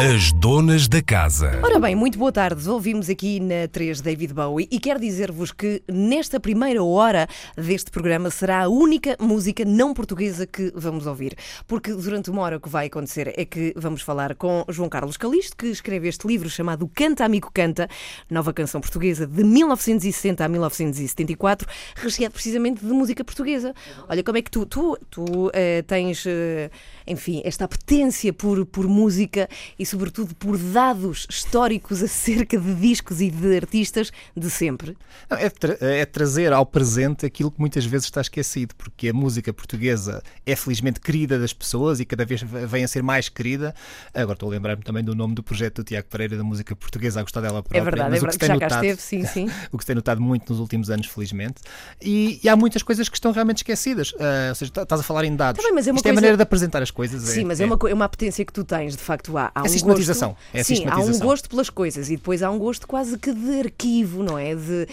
As donas da casa. Ora bem, muito boa tarde. Ouvimos aqui na 3 David Bowie e quero dizer-vos que nesta primeira hora deste programa será a única música não portuguesa que vamos ouvir. Porque durante uma hora o que vai acontecer é que vamos falar com João Carlos Calixto, que escreve este livro chamado Canta Amigo Canta, nova canção portuguesa de 1960 a 1974, recheado precisamente de música portuguesa. Olha como é que tu, tu, tu eh, tens, eh, enfim, esta apetência por, por música e sobretudo por dados históricos acerca de discos e de artistas de sempre. Não, é, tra é, trazer ao presente aquilo que muitas vezes está esquecido, porque a música portuguesa é felizmente querida das pessoas e cada vez vem a ser mais querida. Agora estou a lembrar-me também do nome do projeto do Tiago Pereira da música portuguesa, a gostar dela própria. É verdade, mas é verdade, que, que já notado, cá esteve, sim, sim. o que se tem notado muito nos últimos anos, felizmente. E, e há muitas coisas que estão realmente esquecidas. Uh, ou seja, tá, estás a falar em dados. Também, mas é uma Isto coisa... é a maneira de apresentar as coisas. Sim, é, mas é, é, uma, é uma apetência que tu tens, de facto, há, há é um sistematização. Gosto, é sim, há um gosto pelas coisas e depois há um gosto quase que de arquivo, não é? De,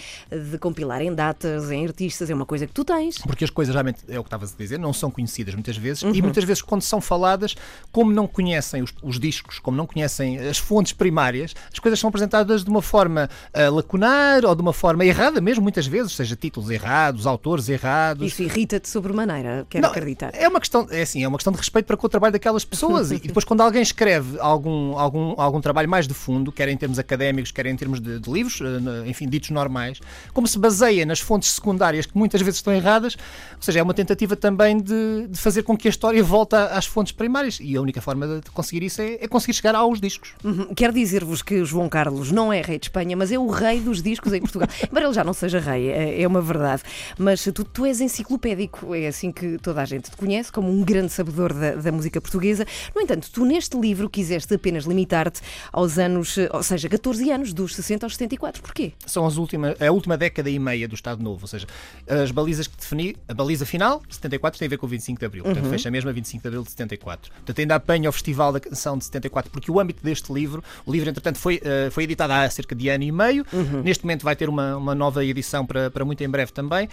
de compilar em datas, em artistas, é uma coisa que tu tens. Porque as coisas realmente, é o que estavas a dizer, não são conhecidas muitas vezes uhum. e muitas vezes quando são faladas, como não conhecem os, os, discos, como não conhecem as fontes primárias, as coisas são apresentadas de uma forma uh, lacunar ou de uma forma errada mesmo, muitas vezes, seja títulos errados, autores errados. Isso irrita-te sobremaneira, quero não, acreditar. É uma questão, é assim, é uma questão de respeito para com o trabalho daquelas pessoas e depois quando alguém escreve algum, algum, algum trabalho mais de fundo, quer em termos académicos, quer em termos de, de livros, eh, enfim, ditos normais, como se baseia nas fontes secundárias que muitas vezes estão erradas, ou seja, é uma tentativa também de, de fazer com que a história volte às fontes primárias e a única forma de conseguir isso é, é conseguir chegar aos discos. Uhum. Quero dizer-vos que João Carlos não é rei de Espanha, mas é o rei dos discos em Portugal. Embora ele já não seja rei, é, é uma verdade. Mas tu, tu és enciclopédico, é assim que toda a gente te conhece, como um grande sabedor da, da música portuguesa. No entanto, tu neste livro quiseste apenas limitar-te aos anos, ou seja, 14 anos, dos 60 aos 74. Porquê? São as últimas, a última década e meia do Estado Novo, ou seja, as balizas que defini, a baliza final, 74, tem a ver com o 25 de Abril, portanto uhum. fecha mesmo a 25 de Abril de 74. Portanto ainda apanha o Festival da Canção de 74, porque o âmbito deste livro, o livro entretanto foi, uh, foi editado há cerca de ano e meio, uhum. neste momento vai ter uma, uma nova edição para, para muito em breve também.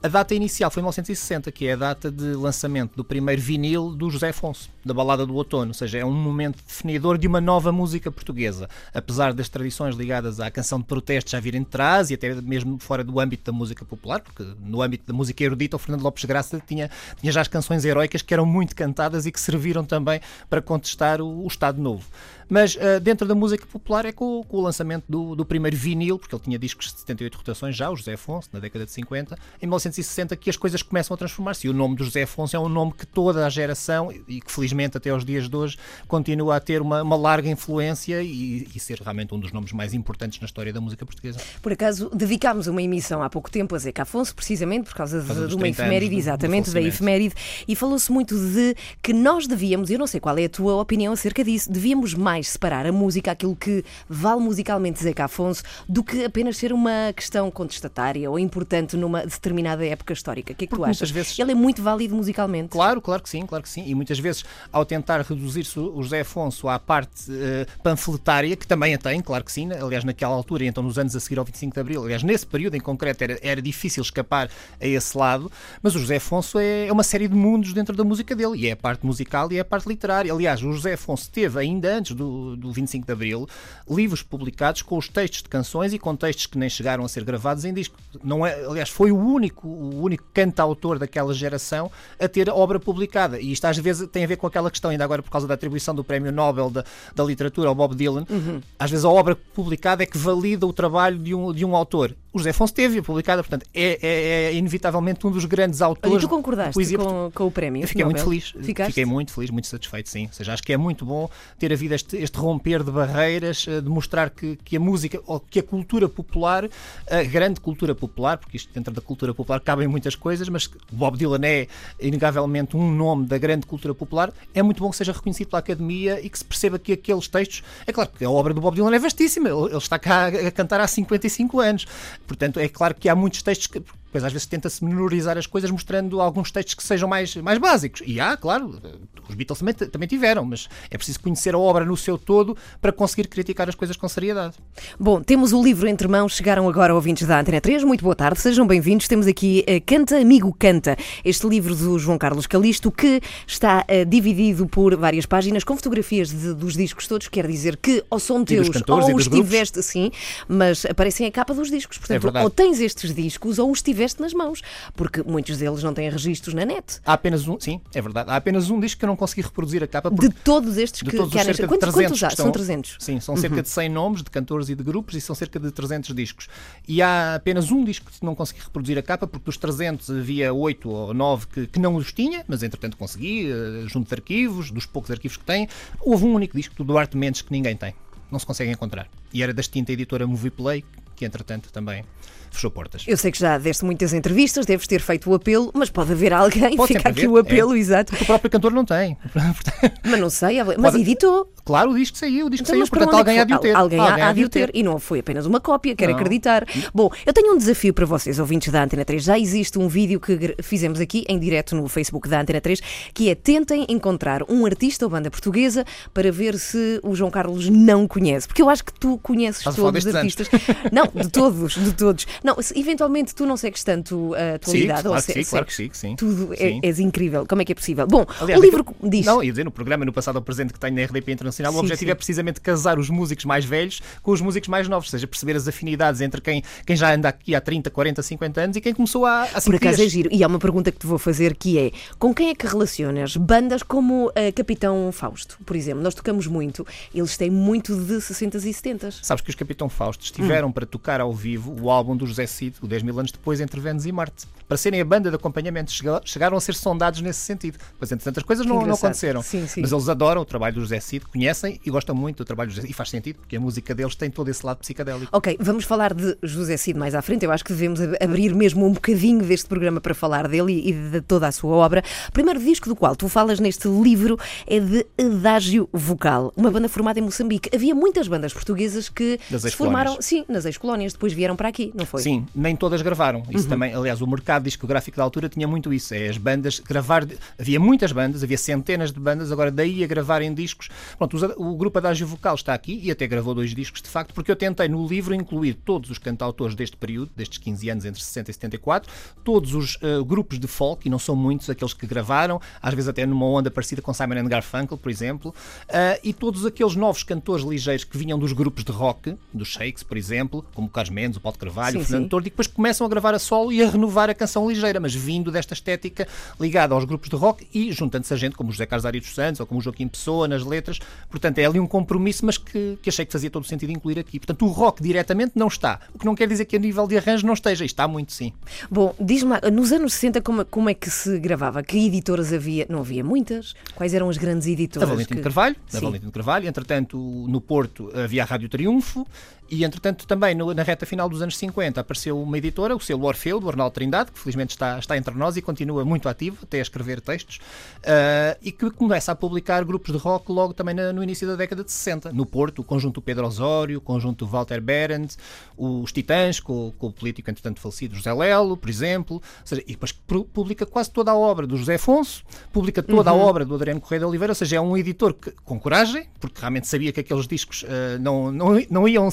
A data inicial foi 1960, que é a data de lançamento do primeiro vinil do José Afonso, da Balada do Outono, ou seja, é um momento definidor de uma nova música portuguesa. Apesar das tradições ligadas à canção de protesto já virem de trás e até mesmo fora do âmbito da música popular, porque no âmbito da música erudita o Fernando Lopes Graça tinha, tinha já as canções heroicas que eram muito cantadas e que serviram também para contestar o, o Estado Novo. Mas uh, dentro da música popular é com, com o lançamento do, do, primeiro vinil, porque ele tinha discos de 78 rotações já, o José Afonso, na década de 50, em 1960 que as coisas começam a transformar-se. E o nome do José Afonso é um nome que toda a geração, e que felizmente até aos dias de hoje, continua a ter uma, uma larga influência e, e, ser realmente um dos nomes mais importantes na história da música portuguesa. Por acaso, dedicámos uma emissão há pouco tempo a Zeca Afonso, precisamente por causa de, de uma efeméride, do, exatamente, do da efeméride, e falou-se muito de que nós devíamos, eu não sei qual é a tua opinião acerca disso, devíamos mais mais separar a música, aquilo que vale musicalmente Zeca Afonso, do que apenas ser uma questão contestatária ou importante numa determinada época histórica. O que é que Porque tu achas? Vezes... Ele é muito válido musicalmente. Claro, claro que sim, claro que sim. E muitas vezes, ao tentar reduzir-se o José Afonso à parte uh, panfletária, que também a tem, claro que sim, aliás, naquela altura, então nos anos a seguir ao 25 de Abril, aliás, nesse período em concreto era, era difícil escapar a esse lado, mas o José Afonso é, é uma série de mundos dentro da música dele, e é a parte musical e é a parte literária. Aliás, o José Afonso teve, ainda antes do do, 25 de Abril, livros publicados com os textos de canções e com textos que nem chegaram a ser gravados em disco. Não é, aliás, foi o único, o único cantautor daquela geração a ter obra publicada. E isto às vezes tem a ver com aquela questão, ainda agora por causa da atribuição do Prémio Nobel da, da Literatura ao Bob Dylan. Uhum. Às vezes a obra publicada é que valida o trabalho de um, de um autor o José Afonso teve publicada, portanto, é, é, é, inevitavelmente um dos grandes autores. E tu concordaste com, com, o prémio? Eu fiquei Nobel. muito feliz. Ficaste? Fiquei muito feliz, muito satisfeito, sim. Ou seja, acho que é muito bom ter havido este, este romper de barreiras, eh, de mostrar que, que a música, ou que a cultura popular, a grande cultura popular, porque isto dentro da cultura popular cabem muitas coisas, mas Bob Dylan é inegavelmente um nome da grande cultura popular, é muito bom que seja reconhecido pela academia e que se perceba que aqueles textos. É claro que a obra do Bob Dylan é vastíssima, ele está cá a cantar há 55 anos. Portanto, é claro que há muitos textos que, Pois às vezes tenta-se menorizar as coisas mostrando alguns textos que sejam mais, mais básicos. E há, claro, os Beatles também, também tiveram, mas é preciso conhecer a obra no seu todo para conseguir criticar as coisas com seriedade. Bom, temos o livro entre mãos, chegaram agora ouvintes da Antena 3. Muito boa tarde, sejam bem-vindos. Temos aqui uh, Canta Amigo Canta, este livro do João Carlos Calisto, que está uh, dividido por várias páginas com fotografias de, dos discos todos. Quer dizer que ou são teus ou os tiveste, sim, mas aparecem a capa dos discos. Portanto, é ou tens estes discos ou os tiveste tiveste nas mãos, porque muitos deles não têm registros na net. Há apenas um, sim, é verdade. Há apenas um disco que eu não consegui reproduzir a capa. De todos estes que, todos que há cerca quantos, de 300 quantos há? Estão, são 300. Sim, são cerca uhum. de 100 nomes de cantores e de grupos e são cerca de 300 discos. E há apenas um disco que não consegui reproduzir a capa, porque dos 300 havia 8 ou 9 que, que não os tinha, mas entretanto consegui, uh, junto de arquivos, dos poucos arquivos que tem. Houve um único disco do Duarte Mendes que ninguém tem. Não se consegue encontrar. E era da extinta editora Movieplay, que entretanto também fechou portas. Eu sei que já deste muitas entrevistas, deves ter feito o apelo, mas pode haver alguém, pode fica aqui haver. o apelo, é. exato. Porque o próprio cantor não tem. mas não sei, mas pode... editou. Claro, o disco saiu, o disco então, saiu, portanto alguém há de o ter. Alguém, alguém há de o ter. E não foi apenas uma cópia, quero não. acreditar. Bom, eu tenho um desafio para vocês, ouvintes da Antena 3. Já existe um vídeo que fizemos aqui em direto no Facebook da Antena 3, que é tentem encontrar um artista ou banda portuguesa para ver se o João Carlos não conhece. Porque eu acho que tu conheces Estás todos os artistas. Não, de todos, de todos. Não, eventualmente tu não segues tanto a atualidade. Sim, claro, que sim, claro que sim, sim. Tudo é, sim. É, és incrível. Como é que é possível? Bom, Aliás, o livro diz. Não, ia dizer, no programa, no passado ao presente que tenho na RDP Internacional, sim, o objetivo sim. é precisamente casar os músicos mais velhos com os músicos mais novos, ou seja, perceber as afinidades entre quem, quem já anda aqui há 30, 40, 50 anos e quem começou há, há Por acaso é giro. E há uma pergunta que te vou fazer que é: com quem é que relacionas bandas como a Capitão Fausto, por exemplo? Nós tocamos muito, eles têm muito de 60 e 70. Sabes que os Capitão Fausto estiveram hum. para tocar ao vivo o álbum do José Cid, o 10 mil anos depois, entre Vênus e Marte, para serem a banda de acompanhamento. Chegaram a ser sondados nesse sentido. Pois, entre tantas coisas, não, não, aconteceram. Sim, sim. Mas eles adoram o trabalho do José Cid, conhecem e gostam muito do trabalho do José Cid. E faz sentido, porque a música deles tem todo esse lado psicadélico. Ok, vamos falar de José Cid mais à frente. Eu acho que devemos abrir mesmo um bocadinho deste programa para falar dele e de toda a sua obra. O primeiro disco do qual tu falas neste livro é de Adágio Vocal, uma banda formada em Moçambique. Havia muitas bandas portuguesas que se formaram, sim, nas ex-colónias, depois vieram para aqui, não foi? Sim, nem todas gravaram. Isso uhum. também, aliás, o mercado discográfico da altura tinha muito isso. É as bandas gravar. Havia muitas bandas, havia centenas de bandas, agora daí a gravarem discos. Pronto, o grupo Adágio Vocal está aqui e até gravou dois discos, de facto, porque eu tentei no livro incluir todos os cantautores deste período, destes 15 anos, entre 60 e 74, todos os uh, grupos de folk, e não são muitos aqueles que gravaram, às vezes até numa onda parecida com Simon and Garfunkel, por exemplo, uh, e todos aqueles novos cantores ligeiros que vinham dos grupos de rock, dos Shakes, por exemplo, como o Carlos Mendes, o Paulo de Carvalho, sim, o Fernando Tordo, e depois começam a gravar a solo e a renovar a canção ligeira, mas vindo desta estética ligada aos grupos de rock e juntando-se a gente como o José Carlos Ari dos Santos ou como o Joaquim Pessoa nas letras. Portanto, é ali um compromisso, mas que, que achei que fazia todo o sentido incluir aqui. Portanto, o rock diretamente não está. O que não quer dizer que a nível de arranjo não esteja. Está muito sim. Bom, diz-me lá, nos anos 60 como, como é que se gravava? Que editoras havia? Não havia muitas? Quais eram as grandes editoras? A Valentim que... Carvalho. A Carvalho. Entretanto, no Porto havia a Rádio Triunfo. E, entretanto, também no, na reta final dos anos 50 apareceu uma editora, o selo Orfeu, do Arnaldo Trindade, que felizmente está, está entre nós e continua muito ativo, até a escrever textos, uh, e que começa a publicar grupos de rock logo também na, no início da década de 60. No Porto, o conjunto Pedro Osório, o conjunto Walter Berendt, os Titãs, com, com, o político, entretanto, falecido José Lelo, por exemplo. Seja, e depois publica quase toda a obra do José Afonso, publica toda uhum. a obra do Adriano Correia de Oliveira, ou seja, é um editor que, com coragem, porque realmente sabia que aqueles discos uh, não, não, não iam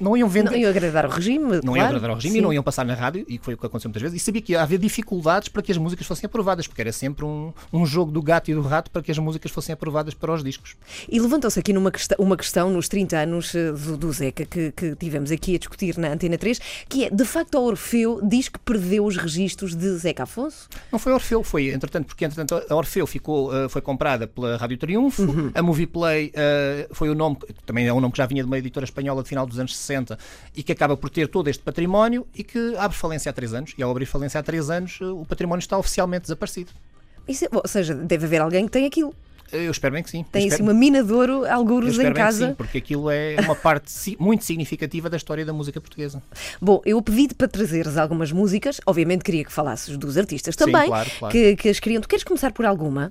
não iam vender. Não iam agradar o regime. Não claro. iam agradar o regime Sim. e não iam passar na rádio, e foi o que aconteceu muitas vezes. E sabia que ia haver dificuldades para que as músicas fossem aprovadas, porque era sempre um, um jogo do gato e do rato para que as músicas fossem aprovadas para os discos. E levantou-se aqui numa questão, uma questão nos 30 anos eh, do, do Zeca que, que tivemos aqui a discutir na Antena 3, que é, de facto, a Orfeu diz que perdeu os registros de Zeca Afonso? Não foi a Orfeu, foi, entretanto, porque entretanto a Orfeu ficou, uh, foi comprada pela Rádio Triunfo, uhum. a Movieplay uh, foi o nome, também é um nome que já vinha de uma editora espanhola de final dos anos 60 e que acaba por ter todo este património e que abre falência há três anos. E ao abrir falência há três anos, o património está oficialmente desaparecido. Isso, é, ou seja, deve haver alguém que tem aquilo. Eu espero bem que sim. Tem assim uma mina de ouro, alguros em casa. sim, porque aquilo é uma parte muito significativa da história da música portuguesa. Bom, eu pedi-te para trazeres algumas músicas. Obviamente queria que falasses dos artistas também, sim, claro, claro. Que, que as queriam. Tu queres começar por alguma?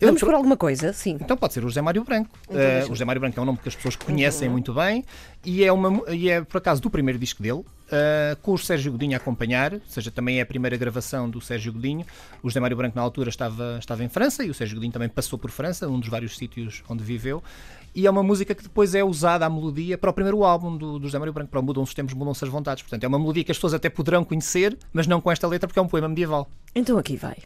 Eu Vamos por alguma coisa? Sim. Então pode ser o José Mário Branco. Então deixa-me. o José Mário Branco é um nome que as pessoas conhecem muito bem e é, uma, e é, por acaso, do primeiro disco dele, eh, com o Sérgio Godinho a acompanhar, ou seja, também é a primeira gravação do Sérgio Godinho. O José Mário Branco, na altura, estava, estava em França e o Sérgio Godinho também passou por França, um dos vários sítios onde viveu. E é uma música que depois é usada a melodia para o primeiro álbum do, do José Mário Branco, para Mudam-se os Tempos, Mudam-se as Vontades. Portanto, é uma melodia que as pessoas até poderão conhecer, mas não com esta letra, porque é um poema medieval. Então aqui vai.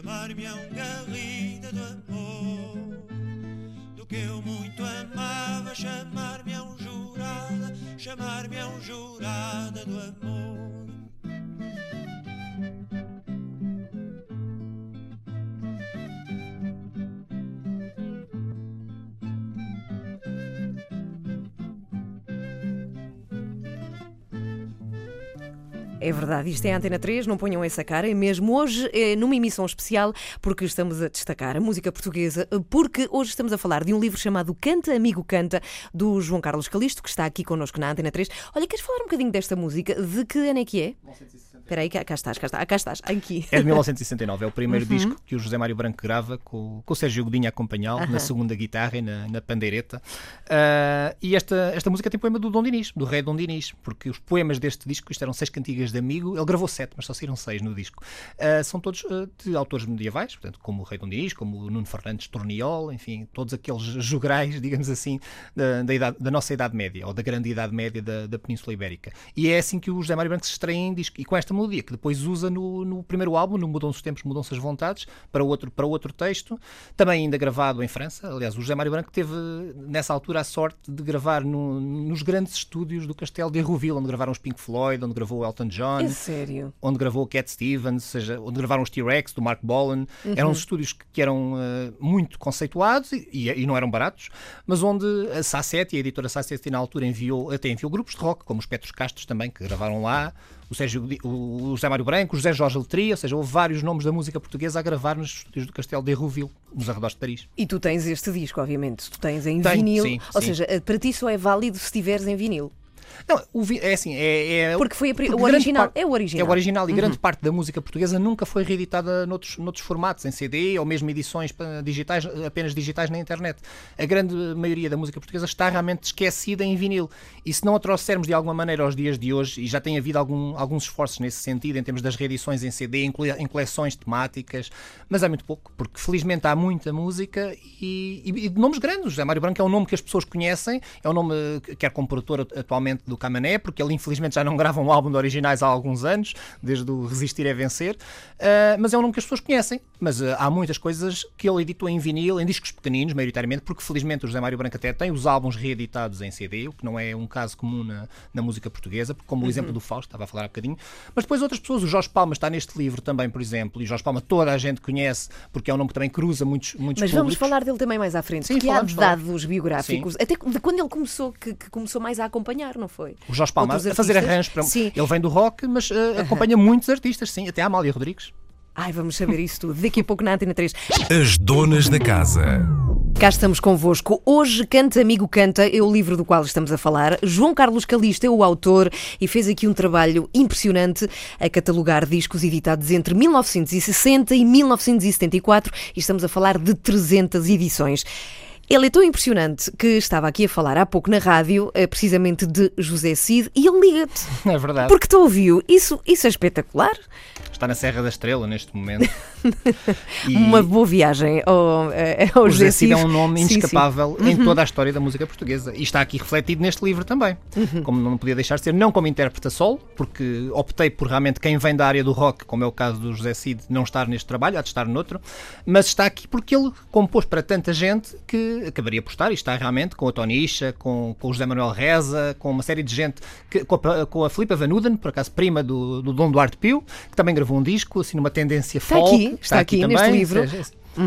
Chamar-me a um É verdade, isto é a Antena 3, não ponham essa cara, é mesmo hoje, é numa emissão especial, porque estamos a destacar a música portuguesa, porque hoje estamos a falar de um livro chamado Canta, Amigo Canta, do João Carlos Calisto, que está aqui connosco na Antena 3. Olha, queres falar um bocadinho desta música? De que ano é que é? Espera aí, cá, cá estás, cá estás, cá estás, aqui. É de 1969, é o primeiro Uhum. disco que o José Mário Branco grava com, com o Sérgio Godinho a acompanhá-lo na segunda guitarra e na, na pandeireta. Ah, e esta, esta música tem poema do Dom Dinis, do rei Dom Dinis, porque os poemas deste disco, isto eram seis cantigas de amigo, ele gravou sete, mas só saíram seis no disco. Ah, são todos ah, de autores medievais, portanto, como o rei Dom Dinis, como o Nuno Fernandes Torniol, enfim, todos aqueles jograis, digamos assim, da, da, idade- da nossa Idade Média, ou da grande Idade Média da, da Península Ibérica. E é assim que o José Mário Branco se estreia em disco, e com esta melodia, que depois usa no, no primeiro álbum, no Mudam-se os Tempos, Mudam-se as Vontades, para outro, para outro texto, também ainda gravado em França. Aliás, o José Mário Branco teve, nessa altura, a sorte de gravar no- nos grandes estúdios do Castelo de Rouville, onde gravaram os Pink Floyd, onde gravou o Elton John, É sério. onde gravou o Cat Stevens, seja, onde gravaram os T-Rex, do Mark Bolan. Eram os estúdios que, que eram eh, muito conceituados e, e- e não eram baratos, mas onde a Sasset, a editora Sasset, na altura enviou, até enviou grupos de rock, como os Petros Castros também, que gravaram lá, o, Sérgio, o José Mário Branco, o José Jorge Letria, ou seja, houve vários nomes da música portuguesa a gravar nos estúdios do Castelo de Rouville, nos arredores de Paris. E tu tens este disco, obviamente, tu tens em Tenho, vinil, sim, ou sim. seja, para ti só é válido se estiveres em vinil. Não, o vi- é assim, é, é- Porque foi a porque o original, é o original. É o original e grande parte da música portuguesa nunca foi reeditada noutros, noutros formatos, em CD ou mesmo edições digitais, apenas digitais na internet. A grande maioria da música portuguesa está realmente esquecida em vinil. E se não a trouxermos de alguma maneira aos dias de hoje, e já tem havido algum- alguns esforços nesse sentido, em termos das reedições em CD, em, cole- em coleções temáticas, mas é muito pouco, porque felizmente há muita música e, e- e de nomes grandes. José Mário Branco é um nome que as pessoas conhecem, é um nome, quer como produtor atualmente do Camané, porque ele infelizmente já não grava um álbum de originais há alguns anos, desde o Resistir é Vencer, uh, mas é um nome que as pessoas conhecem. Mas uh, há muitas coisas que ele editou em vinil, em discos pequeninos, maioritariamente, porque felizmente o José Mário Branco até tem os álbuns reeditados em CD, o que não é um caso comum na, na música portuguesa, como o exemplo do Fausto, estava a falar há bocadinho. Mas depois outras pessoas, o Jorge Palma está neste livro também, por exemplo, e o Jorge Palma toda a gente conhece, porque é um nome que também cruza muitos, muitos Mas vamos públicos. falar dele também mais à frente, Sim, porque há falamos, falamos. dados biográficos, até de quando ele começou, que, que começou mais a acompanhar, não foi? O Jorge Palma Outros a fazer arranjos para. Sim. Ele vem do rock, mas uh, acompanha muitos artistas, sim, até a Amália Rodrigues. Ai, vamos saber isso tudo. Daqui a pouco na Antena 3. As donas da casa. Cá estamos convosco. Hoje, Canta Amigo Canta é o livro do qual estamos a falar. João Carlos Calista é o autor e fez aqui um trabalho impressionante a catalogar discos editados entre 1960 e 1974 e estamos a falar de 300 edições. Ele é tão impressionante que estava aqui a falar há pouco na rádio, eh, precisamente de José Cid, e ele liga-te. É verdade. Porque te ouviu. Isso, isso é espetacular. Está na Serra da Estrela neste momento. E Uma boa viagem ao, eh, ao o José Cid é um nome Sim, sim. inescapável em toda a história da música portuguesa. E está aqui refletido neste livro também. Uhum. Como não podia deixar de ser, não como intérprete solo, porque optei por realmente quem vem da área do rock, como é o caso do José Cid, não estar neste trabalho, há de estar noutro. Mas está aqui porque ele compôs para tanta gente que acabaria por estar, e está realmente com a Tonicha, com, com o José Manuel Reza, com uma série de gente, que, com, a, com a Filipa Van Uden, por acaso prima do, do Dom Duarte Pio, que também gravou um disco, assim, numa tendência Está folk. aqui, está aqui neste também, livro. ou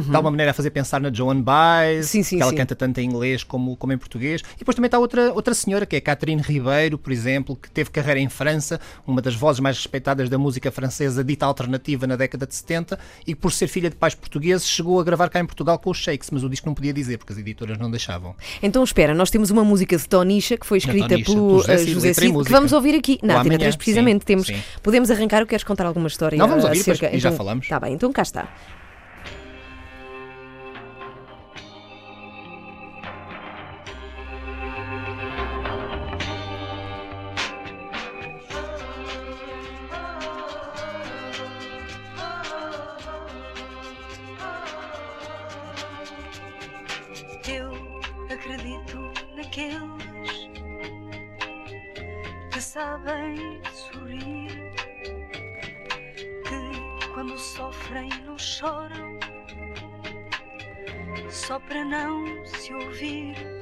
Dá uma maneira a fazer pensar na Joan Baez, Sim, sim, que ela sim. canta tanto em inglês como, como em português. E depois também está outra, outra senhora, que é Catherine Ribeiro, por exemplo, que teve carreira em França, uma das vozes mais respeitadas da música francesa dita alternativa na década de 70, e que por ser filha de pais portugueses chegou a gravar cá em Portugal com os Shakes, mas o disco não podia dizer, porque as editoras não deixavam. Então espera, nós temos uma música de Tonisha que foi escrita Tonisha, pelo José eh, Cid, José letra e Cid, que vamos ouvir aqui na Antena amanhã, 3, precisamente. sim, temos, sim. Podemos arrancar ou queres contar alguma história? Não, vamos ouvir, acerca? depois- e já falamos. Está bem, então cá está. Sabem sorrir, que quando sofrem não choram, só para não se ouvir.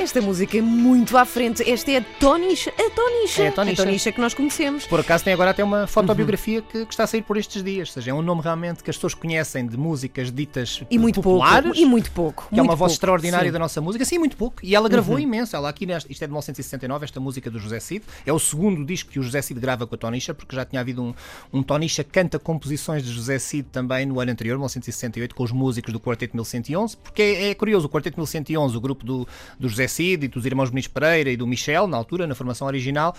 Esta música é muito à frente. Esta é a Tonicha. A Tonicha. É a Tonicha. que nós conhecemos. Por acaso tem agora até uma fotobiografia Uhum. que, que está a sair por estes dias. Ou seja, é um nome realmente que as pessoas conhecem de músicas ditas E muito populares. pouco. E muito pouco. que é uma voz pouco, extraordinária sim. Uhum. da nossa música, sim, muito pouco. E ela gravou imenso. Ela aqui, neste, isto é de 1969, esta música do José Cid. É o segundo disco que o José Cid grava com a Tonisha, porque já tinha havido um, um Tonisha que canta composições de José Cid também no ano anterior, 1968, com os músicos do Quarteto 1111. Porque é, é curioso, o Quarteto 1111, o grupo do, do José Cid e dos irmãos Muniz Pereira e do Michel, na altura, na formação original,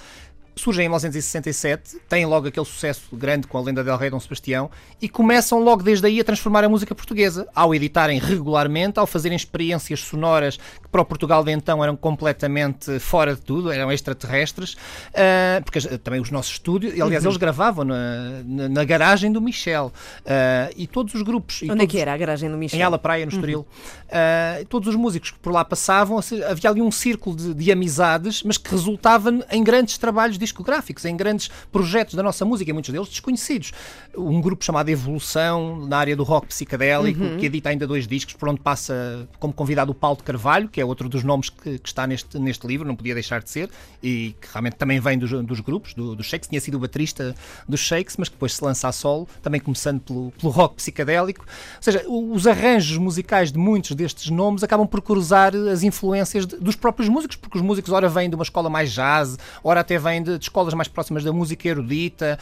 surgem em 1967, têm logo aquele sucesso grande com a lenda del Rei Dom Sebastião e começam logo desde aí a transformar a música portuguesa, ao editarem regularmente, ao fazerem experiências sonoras que para o Portugal de então eram completamente fora de tudo, eram extraterrestres, ah, porque também os nossos estúdios, aliás, eles gravavam na, na, na garagem do Michel, ah, e todos os grupos... Onde é que era a garagem do Michel? em Ala Praia, no Estoril. Uh, todos os músicos que por lá passavam, seja, havia ali um círculo de, de amizades, mas que resultava em grandes trabalhos discográficos, em grandes projetos da nossa música, muitos deles desconhecidos. Um grupo chamado Evolução, na área do rock psicadélico, que edita ainda dois discos, por onde passa como convidado o Paulo de Carvalho, que é outro dos nomes que, que está neste, neste livro, não podia deixar de ser, e que realmente também vem dos, dos grupos, do, Shakes, tinha sido o baterista dos Shakes, mas que depois se lança a solo, também começando pelo, pelo rock psicadélico. Ou seja, os arranjos musicais de muitos destes nomes acabam por cruzar as influências de- dos próprios músicos, porque os músicos ora vêm de uma escola mais jazz, ora até vêm de, de escolas mais próximas da música erudita,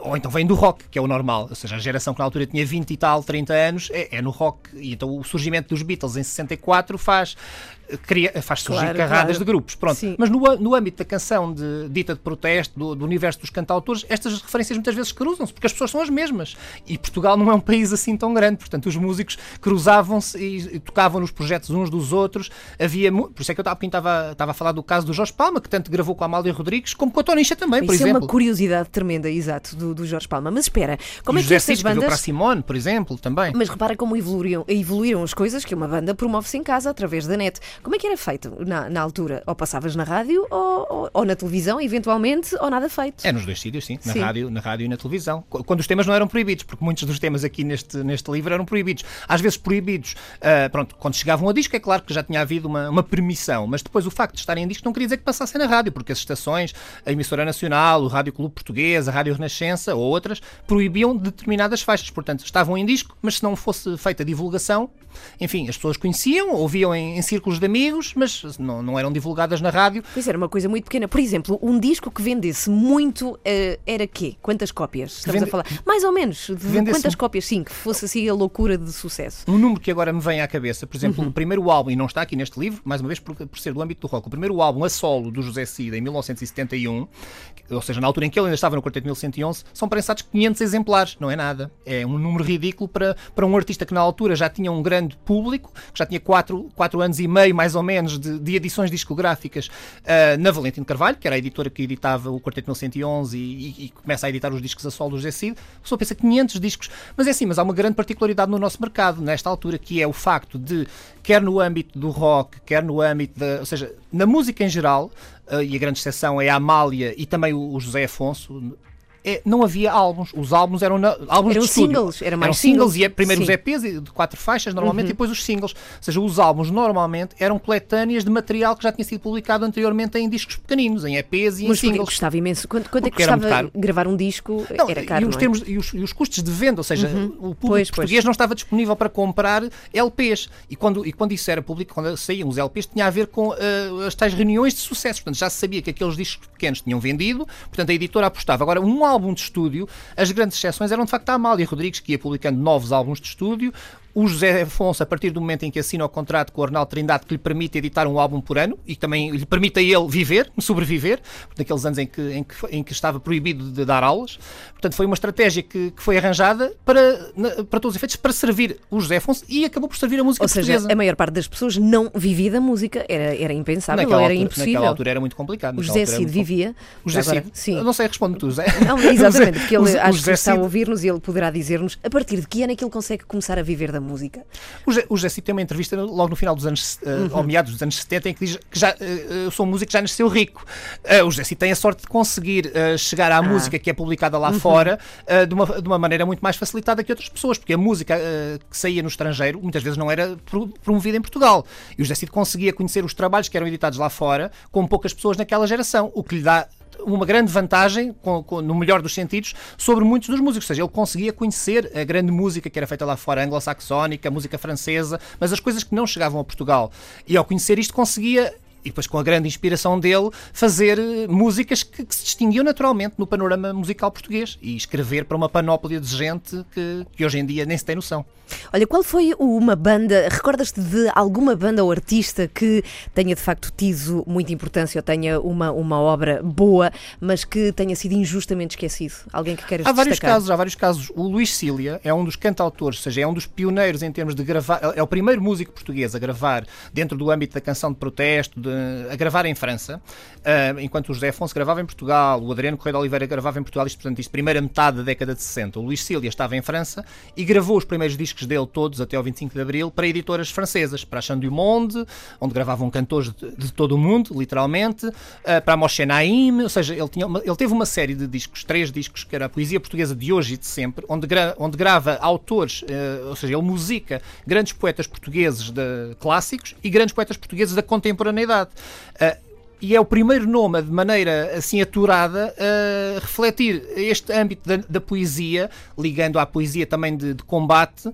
ou então vem do rock, que é o normal. Ou seja, a geração que na altura tinha 20 e tal, 30 anos, é, é no rock. E então o surgimento dos Beatles em 64 faz, cria, faz surgir Claro, carradas claro. de grupos. Pronto. Sim. Mas no, no âmbito da canção de, dita de protesto, do, do universo dos cantautores, estas referências muitas vezes cruzam-se, porque as pessoas são as mesmas. E Portugal não é um país assim tão grande, portanto os músicos cruzavam-se e, e tocavam nos projetos uns dos outros. Havia, por isso é que eu estava, estava, estava a falar do caso do Jorge Palma, que tanto gravou com a Amália Rodrigues, como com a Tonisha também, por Isso é exemplo. uma curiosidade tremenda, exato, do, do Jorge Palma. Mas espera, como e é que estas escreveu para bandas. Simone, por exemplo, também. Mas repara como evoluíram, evoluíram as coisas que uma banda promove-se em casa através da net. Como é que era feito na, na altura? Ou passavas na rádio ou, ou- ou na televisão, eventualmente, ou nada feito? É nos dois sítios, sim, na Sim. rádio, na rádio e na televisão. Qu- Quando os temas não eram proibidos, porque muitos dos temas aqui neste, neste livro eram proibidos. Às vezes proibidos, ah, pronto, quando chegavam a disco, é claro que já tinha havido uma, uma permissão, mas depois o facto de estarem em disco não queria dizer que passassem na rádio, porque as estações, a emissora nacional, o Rádio Clube Português, a Rádio Renascença ou outras, proibiam determinadas faixas. Portanto, estavam em disco, mas se não fosse feita divulgação, enfim, as pessoas conheciam, ouviam em, em círculos de amigos, mas não, não eram divulgadas na rádio. Pois era uma coisa muito pequena. Por exemplo, um disco que vendesse muito eh, era quê? Quantas cópias? Estamos Vende- a falar. Mais ou menos. De quantas cópias? Sim, que fosse assim a loucura de sucesso. Um número que agora me vem à cabeça, por exemplo, o primeiro álbum, e não está aqui neste livro, mais uma vez por, por ser do âmbito do rock, o primeiro álbum a solo do José Cid em 1971, que- ou seja, na altura em que ele ainda estava no Quarteto 1111, são prensados 500 exemplares, não é nada. É um número ridículo para, para um artista que na altura já tinha um grande público, que já tinha 4, quatro anos e meio, mais ou menos, de, de edições discográficas ah, na Valentim Carvalho, que era a editora que editava o Quarteto 1111 e, e- e começa a editar os discos a solo do Cid. A pessoa pensa 500 discos, mas é assim, mas há uma grande particularidade no nosso mercado, nesta altura, que é o facto de, quer no âmbito do rock, quer no âmbito da. Ou seja, na música em geral, ah, e a grande exceção é a Amália e também o José Afonso. É, não havia álbuns. Os álbuns eram na- álbuns Eram de estúdio. singles, era mais eram singles, singles. e é primeiro os Sim. EPs de quatro faixas, normalmente, e depois os singles. Ou seja, os álbuns normalmente eram coletâneas de material que já tinha sido publicado anteriormente em discos pequeninos, em EPs e em Mas porque singles. custava imenso. Quanto, quanto é que custava gravar um disco? Não, era e, caro. os não é? termos, e, os, e os custos de venda, ou seja, o público Pois, português pois. não estava disponível para comprar LPs. E quando, e quando isso era público, quando saíam os LPs, tinha a ver com eh, as tais reuniões de sucesso. Portanto, já se sabia que aqueles discos pequenos tinham vendido, portanto, a editora apostava. Agora, um álbum de estúdio, as grandes exceções eram de facto a Amália Rodrigues, que ia publicando novos álbuns de estúdio. O José Afonso, a partir do momento em que assina o contrato com o Arnaldo Trindade, que lhe permite editar um álbum por ano e também lhe permite a ele viver, sobreviver, naqueles anos em que, em que, em que estava proibido de dar aulas. Portanto, foi uma estratégia que, que foi arranjada para, na- para todos os efeitos, para servir o José Afonso e acabou por servir a música Ou seja, portuguesa. a maior parte das pessoas não vivia da música. Era, era impensável, naquela, era altura, impossível. naquela altura era muito complicado. O José Cid vivia. O José Agora, Cid, sim. eu não sei, responde tu, José. Não, exatamente, porque ele O acho o que está a Cid- ouvir-nos e ele poderá dizer-nos a partir de que ano é que ele consegue começar a viver da da música. O Cid tem uma entrevista logo no final dos anos, eh, Uhum. ao meados dos anos 70, em que diz que já, eh, eu sou um músico que já nasceu rico. Eh, o Cid tem a sorte de conseguir eh, chegar à Ah. música que é publicada lá Uhum. fora eh, de, uma, de uma maneira muito mais facilitada que outras pessoas, porque a música eh, que saía no estrangeiro muitas vezes não era pro- promovida em Portugal. E o Cid conseguia conhecer os trabalhos que eram editados lá fora com poucas pessoas naquela geração, o que lhe dá uma grande vantagem, com- com- no melhor dos sentidos, sobre muitos dos músicos. Ou seja, ele conseguia conhecer a grande música que era feita lá fora, anglo-saxónica, música francesa, mas as coisas que não chegavam a Portugal. E ao conhecer isto, conseguia. E depois, com a grande inspiração dele, fazer eh, músicas que, que se distinguiam naturalmente no panorama musical português e escrever para uma panóplia de gente que, que hoje em dia nem se tem noção. Olha, qual foi uma banda, recordas-te de alguma banda ou artista que tenha de facto tido muita importância ou tenha uma, uma obra boa, mas que tenha sido injustamente esquecido? Alguém que queiras Há vários destacar? casos, há vários casos. O Luís Cília é um dos cantautores, ou seja, é um dos pioneiros em termos de gravar, é o primeiro músico português a gravar dentro do âmbito da canção de protesto, de- a gravar em França, ah, enquanto o José Afonso gravava em Portugal, o Adriano Correia de Oliveira gravava em Portugal, isto, portanto, isto primeira metade da década de 60. O Luís Cília estava em França e gravou os primeiros discos dele todos até ao 25 de Abril para editoras francesas, para a Chant du Monde, onde gravavam cantores de, de todo o mundo, literalmente, ah, para a Moshe Naim, ou seja, ele, tinha uma- ele teve uma série de discos, três discos, que era a poesia portuguesa de hoje e de sempre, onde, gra- onde grava autores, eh, ou seja, ele musica grandes poetas portugueses de, clássicos e grandes poetas portugueses da contemporaneidade. Ah, e é o primeiro nome de maneira assim aturada a refletir este âmbito da, da poesia, ligando à poesia também de, de combate.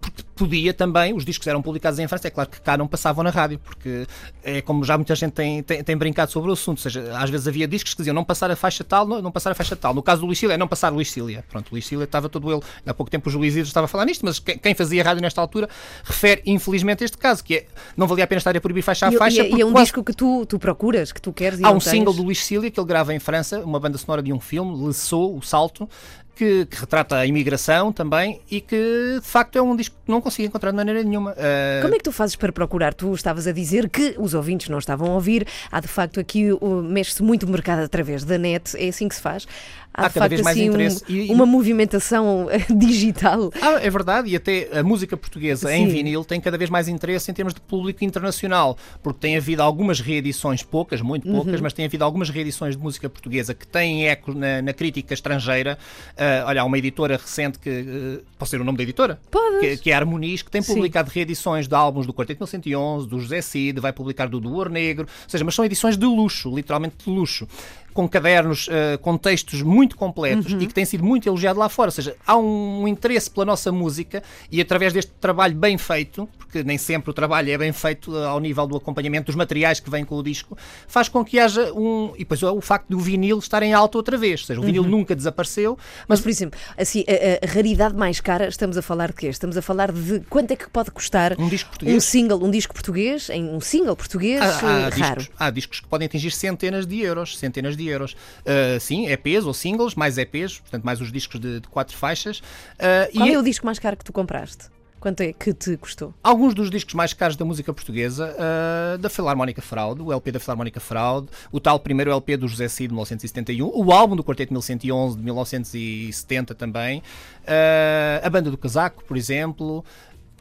Porque podia também, os discos eram publicados em França, é claro que cá não passavam na rádio, porque é como já muita gente tem, tem, tem brincado sobre o assunto, ou seja, às vezes havia discos que diziam não passar a faixa tal, não, não passar a faixa tal. No caso do Luís Cília, é não passar Luís Cília. Pronto, o Luís Cília estava todo ele, há pouco tempo o Juiz Ido estava a falar nisto, mas quem, quem fazia rádio nesta altura refere infelizmente este caso, que é, não valia a pena estar a proibir faixa a E, faixa, e- e porque é um quase disco que tu, tu procuras, que tu queres e Há um tens? single do Luís Cília que ele grava em França, uma banda sonora de um filme, Le Sceau, O Salto, que, que retrata a imigração também e que de facto é um disco que não consigo encontrar de maneira nenhuma. Ah, Como é que tu fazes para procurar? Tu estavas a dizer que os ouvintes não estavam a ouvir. Há de facto aqui, mexe-se muito o mercado através da net. É assim que se faz? Há, Há cada facto vez mais assim um- interesse. E- e- uma movimentação eh, digital. Ah, é verdade, e até a música portuguesa Sim. em vinil tem cada vez mais interesse em termos de público internacional, porque tem havido algumas reedições, poucas, muito Uhum. poucas, mas tem havido algumas reedições de música portuguesa que têm eco na, na crítica estrangeira. Ah, olha, há uma editora recente que. eh, posso ser o nome da editora? Podes. Que, que é a Harmonis, que tem Sim. publicado reedições de álbuns do Quarteto 1111, do José Cid, vai publicar do Duor Negro, ou seja, mas são edições de luxo, literalmente de luxo. Com cadernos, eh, com textos muito completos Uhum. e que tem sido muito elogiado lá fora. Ou seja, há um interesse pela nossa música e através deste trabalho bem feito, porque nem sempre o trabalho é bem feito eh, ao nível do acompanhamento dos materiais que vêm com o disco, faz com que haja um. E depois o facto do vinil estar em alta outra vez. Ou seja, o vinil Uhum. nunca desapareceu, Mas, mas por exemplo, assim, a, a raridade mais cara, estamos a falar de quê? Estamos a falar de quanto é que pode custar um disco um português. single, um disco português, em um single português Há, há eh, raro. discos, há discos que podem atingir centenas de euros, centenas de euros. Ah, sim, EPs ou singles, mais EPs, portanto mais os discos de, de quatro faixas. Ah, Qual e é o disco mais caro que tu compraste? Quanto é que te custou? alguns dos discos mais caros da música portuguesa, ah, da Filarmónica Fraude, o LP da Filarmónica Fraude, o tal primeiro LP do José Cid de 1971, o álbum do Quarteto 1111 de 1970 também, ah, a Banda do Casaco, por exemplo.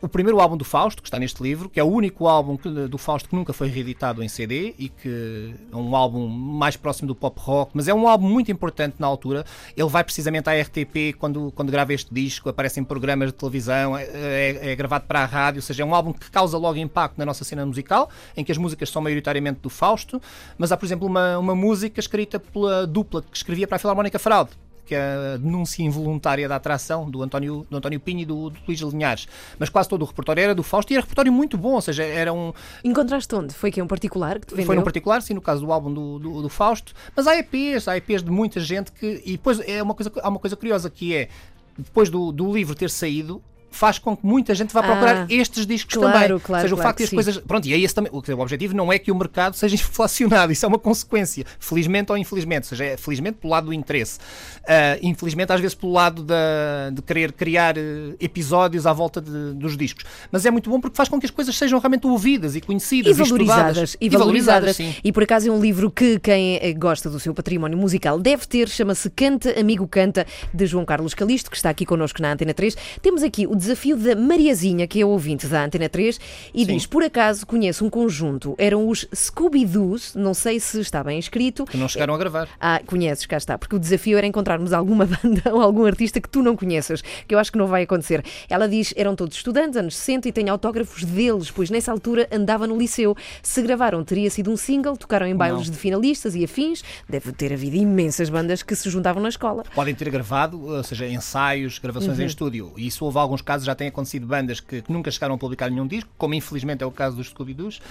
O primeiro álbum do Fausto, que está neste livro, que é o único álbum do Fausto que nunca foi reeditado em CD e que é um álbum mais próximo do pop rock, mas é um álbum muito importante na altura. Ele vai precisamente à RTP quando, quando grava este disco, aparece em programas de televisão, é, é- é gravado para a rádio, ou seja, é um álbum que causa logo impacto na nossa cena musical, em que as músicas são maioritariamente do Fausto, mas há, por exemplo, uma, uma música escrita pela dupla que escrevia para a Filarmónica Fraude que é a denúncia involuntária da atração do António, do António Pinho e do, do Luís Linhares. Mas quase todo o repertório era do Fausto e era repertório muito bom, ou seja, era um, Encontraste onde? Foi que é um particular que te vendeu? foi num particular, sim, no caso do álbum do, do, do Fausto, mas há EPs, há EPs de muita gente que. E depois é uma coisa, há uma coisa curiosa que é, depois do, do livro ter saído, faz com que muita gente vá procurar Ah, estes discos claro, também. claro, ou seja, o claro facto de as sim. coisas. Pronto, e é esse também. O, o objetivo não é que o mercado seja inflacionado, isso é uma consequência, felizmente ou infelizmente. Ou seja, é felizmente pelo lado do interesse, Ah, infelizmente às vezes pelo lado da, de querer criar eh, episódios à volta de- dos discos. Mas é muito bom porque faz com que as coisas sejam realmente ouvidas e conhecidas E e valorizadas, estudadas. e valorizadas. sim. E por acaso é um livro que quem eh, gosta do seu património musical deve ter, chama-se Canta, Amigo Canta, de João Carlos Calisto, que está aqui connosco na Antena 3. Temos aqui o desafio da Mariazinha, que é ouvinte da Antena 3, e Sim. diz: Por acaso conheço um conjunto, eram os Scooby-Doos, não sei se está bem escrito. Que não chegaram a gravar. Ah, conheces, cá está, porque o desafio era encontrarmos alguma banda ou algum artista que tu não conheças, que eu acho que não vai acontecer. Ela diz: eram todos estudantes, anos 60, e tem autógrafos deles, pois nessa altura andava no liceu. Se gravaram, teria sido um single, tocaram em bailes de finalistas e afins. Deve ter havido imensas bandas que se juntavam na escola. Podem ter gravado, ou seja, ensaios, gravações Uhum. em estúdio. E isso houve alguns casos, já tem acontecido bandas que, que nunca chegaram a publicar nenhum disco, como infelizmente é o caso dos Scooby-Doos,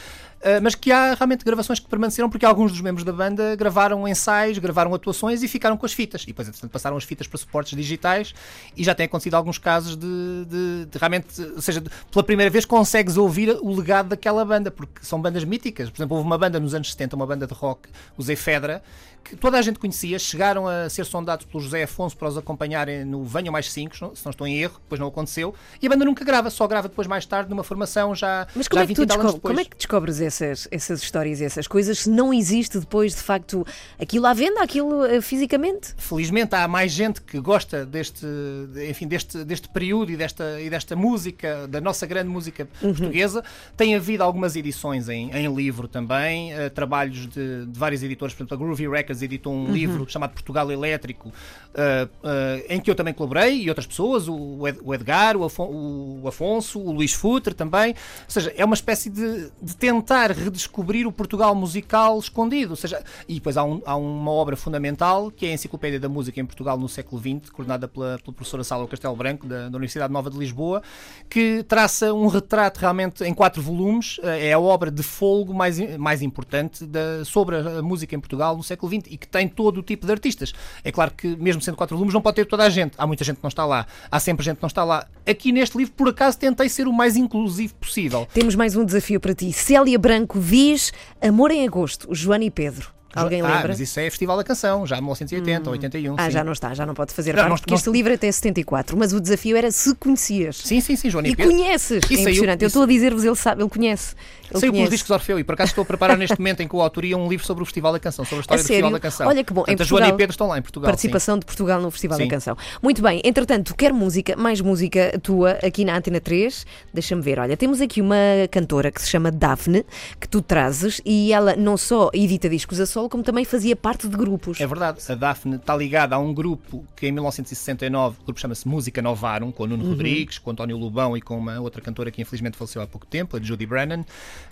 mas que há realmente gravações que permaneceram porque alguns dos membros da banda gravaram ensaios, gravaram atuações e ficaram com as fitas. E depois, entretanto, passaram as fitas para suportes digitais e já tem acontecido alguns casos de, de- de realmente, ou seja, de- pela primeira vez consegues ouvir o legado daquela banda, porque são bandas míticas. Por exemplo, houve uma banda nos anos 70, uma banda de rock, os Efedra, que toda a gente conhecia, chegaram a ser sondados pelo José Afonso para os acompanharem no Venham Mais 5, se não estou em erro, depois não aconteceu, e a banda nunca grava, só grava depois mais tarde numa formação já, Mas como já é, que 20 tu anos depois. como é que descobres essas, essas histórias e essas coisas se não existe depois, de facto, aquilo à venda, aquilo eh, fisicamente? Felizmente há mais gente que gosta deste, enfim, deste, deste período e desta, e desta música, da nossa grande música portuguesa. Tem havido algumas edições em, em livro também, eh, trabalhos de, de vários editores, por exemplo, a Groovy Records editou um livro chamado Portugal Elétrico, eh, em que eu também colaborei e outras pessoas, o, Ed- o Edgar, o, Afon- o Afonso, o Luís Futre também. Ou seja, é uma espécie de, de tentar redescobrir o Portugal musical escondido. Ou seja, e depois há, um- há uma obra fundamental que é a Enciclopédia da Música em Portugal no século XX, coordenada pela, pela professora Sala Castelo Branco, da, da Universidade Nova de Lisboa, que traça um retrato realmente em quatro volumes. eh, É a obra de folgo mais, mais importante da- sobre a música em Portugal no século XX e que tem todo o tipo de artistas. É claro que, mesmo sendo quatro volumes, não pode ter toda a gente. Há muita gente que não está lá. Há sempre gente que não está lá. Aqui neste livro, por acaso, tentei ser o mais inclusivo possível. Temos mais um desafio para ti. Célia Branco diz Amor em Agosto, Joana e Pedro. Alguém ah, lembra? mas isso é Festival da Canção, já 1980 ou 81. Ah, sim. já não está, já não pode fazer Não, parte, não- porque não- este livro é até 74, mas o desafio era se conhecias. Sim, sim, sim, Joana E e conheces! E é saiu- impressionante. Eu isso- estou a dizer-vos, ele sabe, ele conhece. Ele Saiu conhece. discos Orfeu e por acaso estou a preparar neste momento em coautoria um livro sobre o Festival da Canção, sobre a história A do Festival sério? da Canção. Olha que bom, em Portanto, Joana Portugal, e Pedro estão lá em Portugal. sim. Participação de Portugal no Festival Sim. da Canção. Muito bem, entretanto, quer música, mais música tua aqui na Antena 3? Deixa-me ver, olha, temos aqui uma cantora que se chama Daphne, que tu trazes, e ela não só edita discos a solo, como também fazia parte de grupos. É verdade, a Daphne está ligada a um grupo que em 1969, o grupo chama-se Música Novarum, com o Nuno Uhum. Rodrigues, com o António Lubão e com uma outra cantora que infelizmente faleceu há pouco tempo, a Judy Brennan,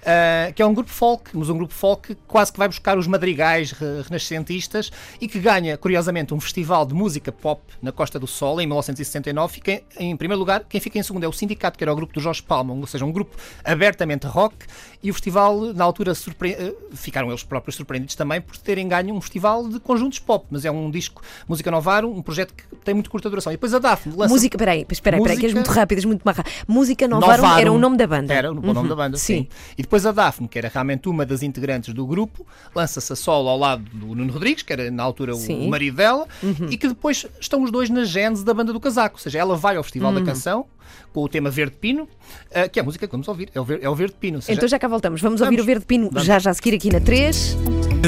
ah, que é um grupo folk, mas um grupo folk que quase que vai buscar os madrigais re- renascentistas e que ganha, curiosamente, um festival de música pop na Costa do Sol em 1969. Fica em, em primeiro lugar, quem fica em segundo é o Sindicato, que era o grupo do Jorge Palma, ou seja, um grupo abertamente rock, e o festival, na altura, surpre- eh, ficaram eles próprios surpreendidos também por terem ganho um festival de conjuntos pop, mas é um disco Música Novarum, um projeto que tem muito curta duração. E depois a Daphne lança Música, peraí, espera aí, espera aí, que és Música- muito rápido, és muito rápido. Música Novarum, Novarum. era o nome da banda. Era o nome da banda, sim. Sim. E depois a Daphne, que era realmente uma das integrantes do grupo, lança-se a solo ao lado do Nuno Rodrigues, que era na altura o Sim. Uhum. marido dela, e que depois estão os dois na gênese da banda do casaco. Ou seja, ela vai ao Festival Uhum. da Canção com o tema Verde Pino, eh, que é a música que vamos ouvir, é o Ver- é o Verde Pino. Seja, Então já cá voltamos. Vamos, ouvir Vamos. o Verde Pino Vamos. já já a seguir aqui na 3.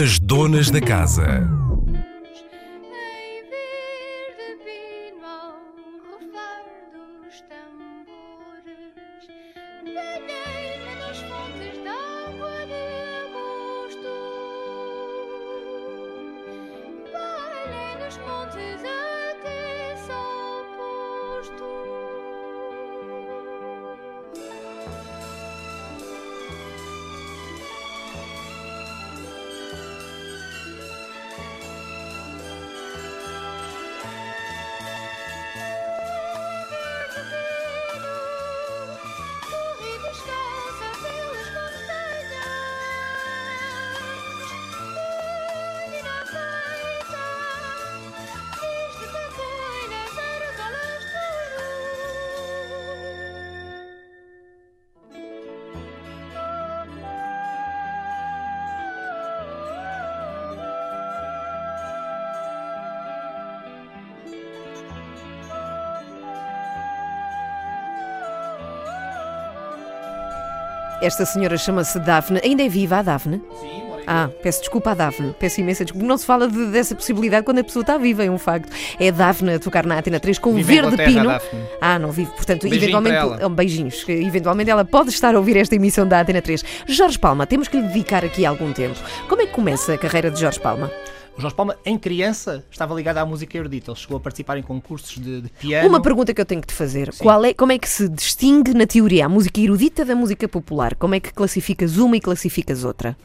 As donas da casa. Em Esta senhora chama-se Daphne. Ainda é viva a Daphne? Sim, Ah, peço desculpa à Daphne, peço imensa desculpa. Não se fala de- dessa possibilidade quando a pessoa está viva, é um facto. É a Daphne a tocar na Atena 3 com Vive em Verde Pino. Ah, não vive, portanto, Beijinho eventualmente. Oh, beijinhos. Eventualmente ela pode estar a ouvir esta emissão da Atena 3. Jorge Palma, temos que lhe dedicar aqui algum tempo. Como é que começa a carreira de Jorge Palma? O Jorge Palma, em criança, estava ligado à música erudita. Ele chegou a participar em concursos de, de piano. Uma pergunta que eu tenho que te fazer. Qual é, como é que se distingue, na teoria, a música erudita da música popular? Como é que classificas uma e classificas outra?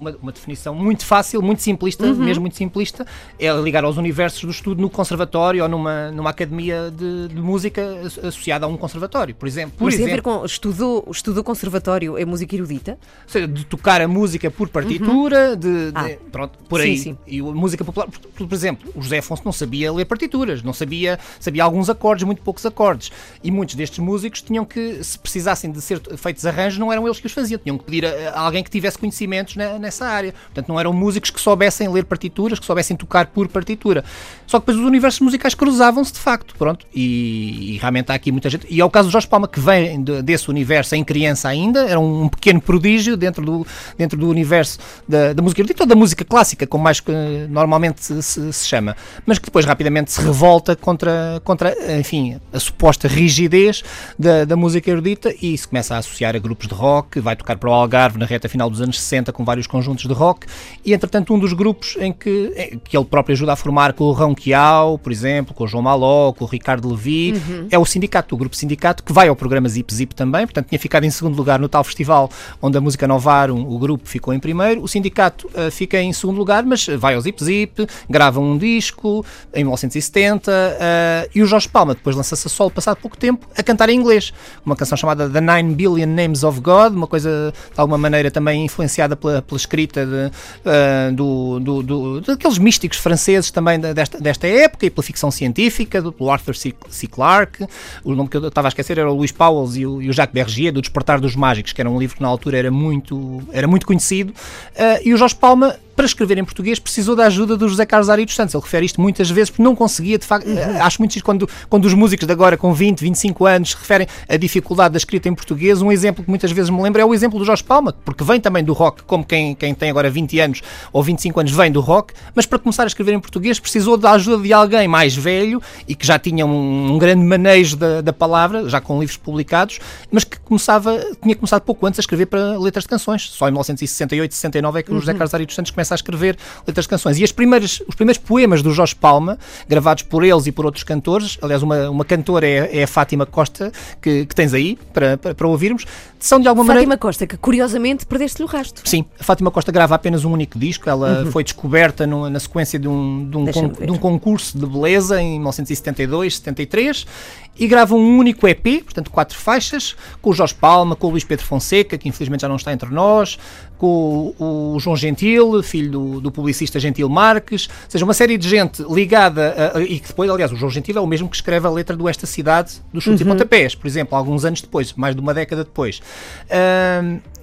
Uma, uma definição muito fácil, muito simplista, Uhum. mesmo muito simplista, é ligar aos universos do estudo no conservatório ou numa, numa academia de, de música asso- associada a um conservatório, por exemplo. Por Mas tem a ver exemplo, com. Estudou, estudou conservatório em música erudita? ou seja, de tocar a música por partitura, de, de- Ah. pronto, por Sim, aí. sim. E a música popular, por, por- exemplo, o José Afonso não sabia ler partituras, não sabia, sabia alguns acordes, muito poucos acordes. E muitos destes músicos tinham que, se precisassem de ser feitos arranjos, não eram eles que os faziam, tinham que pedir a, a alguém que tivesse conhecimentos ne- nessa área. Portanto, não eram músicos que soubessem ler partituras, que soubessem tocar por partitura. Só que depois os universos musicais cruzavam-se de facto, pronto. E, e realmente há aqui muita gente. E é o caso do Jorge Palma, que vem de- desse universo em criança ainda, era um pequeno prodígio dentro do, dentro do universo da, da música erudita ou da música clássica, como mais que normalmente se, se- se chama, mas que depois rapidamente se revolta contra, contra enfim, a suposta rigidez da, da música erudita e se começa a associar a grupos de rock, vai tocar para o Algarve na reta final dos anos 60 com vários conjuntos de rock e entretanto um dos grupos em que, em que ele próprio ajuda a formar com o Rão Quiau, por exemplo, com o João Maló, com o Ricardo Levi, é o Sindicato, o grupo Sindicato, que vai ao programa Zip Zip também, portanto tinha ficado em segundo lugar no tal festival onde a música Novarum, o grupo ficou em primeiro, o Sindicato eh, fica em segundo lugar, mas vai ao Zip Zip, grava um disco em 1970 eh, e o Jorge Palma depois lança-se a solo passado pouco tempo a cantar em inglês, uma canção chamada The Nine Billion Names of God, uma coisa de alguma maneira também influenciada pela, pela escrita de, eh, do, do, do- daqueles místicos franceses também desta, desta época e pela ficção científica, do, pelo Arthur C. Clarke, o nome que eu estava a esquecer era o Luís Pauwels e o, e o Jacques Bergier, do Despertar dos Mágicos, que era um livro que na altura era muito, era muito conhecido, eh, e o Jorge Palma para escrever em português precisou da ajuda do José Carlos Ari dos Santos. Ele refere isto muitas vezes porque não conseguia, de facto. eh, Acho muito giro quando, quando os músicos de agora, com 20, 25 anos, referem a dificuldade da escrita em português. Um exemplo que muitas vezes me lembro é o exemplo do Jorge Palma, porque vem também do rock, como quem, quem tem agora 20 anos ou 25 anos vem do rock, mas para começar a escrever em português precisou da ajuda de alguém mais velho e que já tinha um, um grande manejo da, da palavra, já com livros publicados, mas que começava, tinha começado pouco antes a escrever para letras de canções. Só em 1968, 69 é que o José Carlos Ari dos Santos começa a escrever letras de canções. E as primeiras, os primeiros poemas do Jorge Palma, gravados por eles e por outros cantores, aliás, uma, uma cantora é, é a Fátima Costa, que, que tens aí para, para, para ouvirmos, são de alguma maneira. Fátima Costa, que curiosamente perdeste-lhe o rasto. Sim, a Fátima Costa grava apenas um único disco. Ela foi descoberta no- na sequência de um, de, um con- de um concurso de beleza em 1972, 73 e grava um único EP, portanto, quatro faixas, com o Jorge Palma, com o Luís Pedro Fonseca, que infelizmente já não está entre nós, com o, o João Gentil, filho do, do publicista Gentil Marques, ou seja, uma série de gente ligada a- a- e que depois, aliás, o João Gentil é o mesmo que escreve a letra do Esta Cidade dos Chutes e Pontapés, por exemplo, alguns anos depois, mais de uma década depois.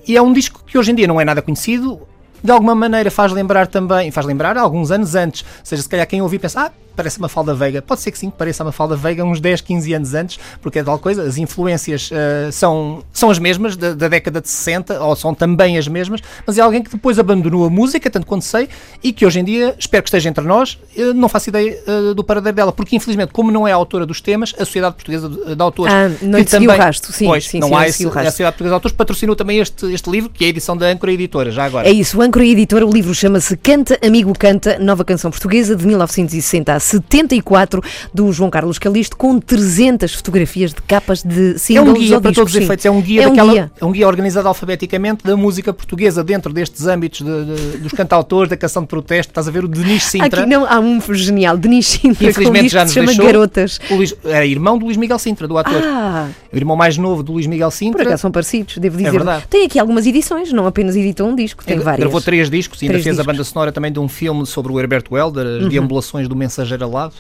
E é um disco que hoje em dia não é nada conhecido, de alguma maneira faz lembrar também, faz lembrar alguns anos antes, ou seja, se calhar quem ouvir pensa, ah, parece uma falda Veiga, pode ser que sim, pareça uma falda Veiga uns 10, 15 anos antes, porque é tal coisa, as influências ah, são, são as mesmas da, da década de 60, ou são também as mesmas, mas é alguém que depois abandonou a música, tanto quanto sei, e que hoje em dia, espero que esteja entre nós, não faço ideia ah, do paradeiro dela, porque infelizmente, como não é a autora dos temas, a Sociedade Portuguesa de, Autores, Ah, não que seguiu o rasto, sim, pois, sim, não sim, há esse, o a rasto. Sociedade Portuguesa de Autores patrocinou também este, este livro, que é a edição da Âncora Editora, já agora. É isso, o Âncora Editora, o livro chama-se Canta, Amigo Canta, nova canção portuguesa de 1960 a 74, do João Carlos Calisto, com 300 fotografias de capas de É singles um guia para todos os efeitos, é um guia, É um daquela, guia. é um guia organizado alfabeticamente da música portuguesa dentro destes âmbitos de- de- dos cantautores, da canção de protesto. Estás a ver o Denis Sintra. Aqui não, há um genial, Denis Sintra, Infelizmente já nos se chama deixou. Garotas. O Luís- era irmão do Luís Miguel Sintra, do ator. Ah, O irmão mais novo do Luís Miguel por Sintra. acaso são parecidos, devo dizer. verdade. Tem aqui algumas edições, não apenas editou um disco, tem Ele várias. Gravou três discos e ainda fez a discos. Uhum. banda sonora também de um filme sobre o Herberto Helder, as deambulações do Mensageiro Alado.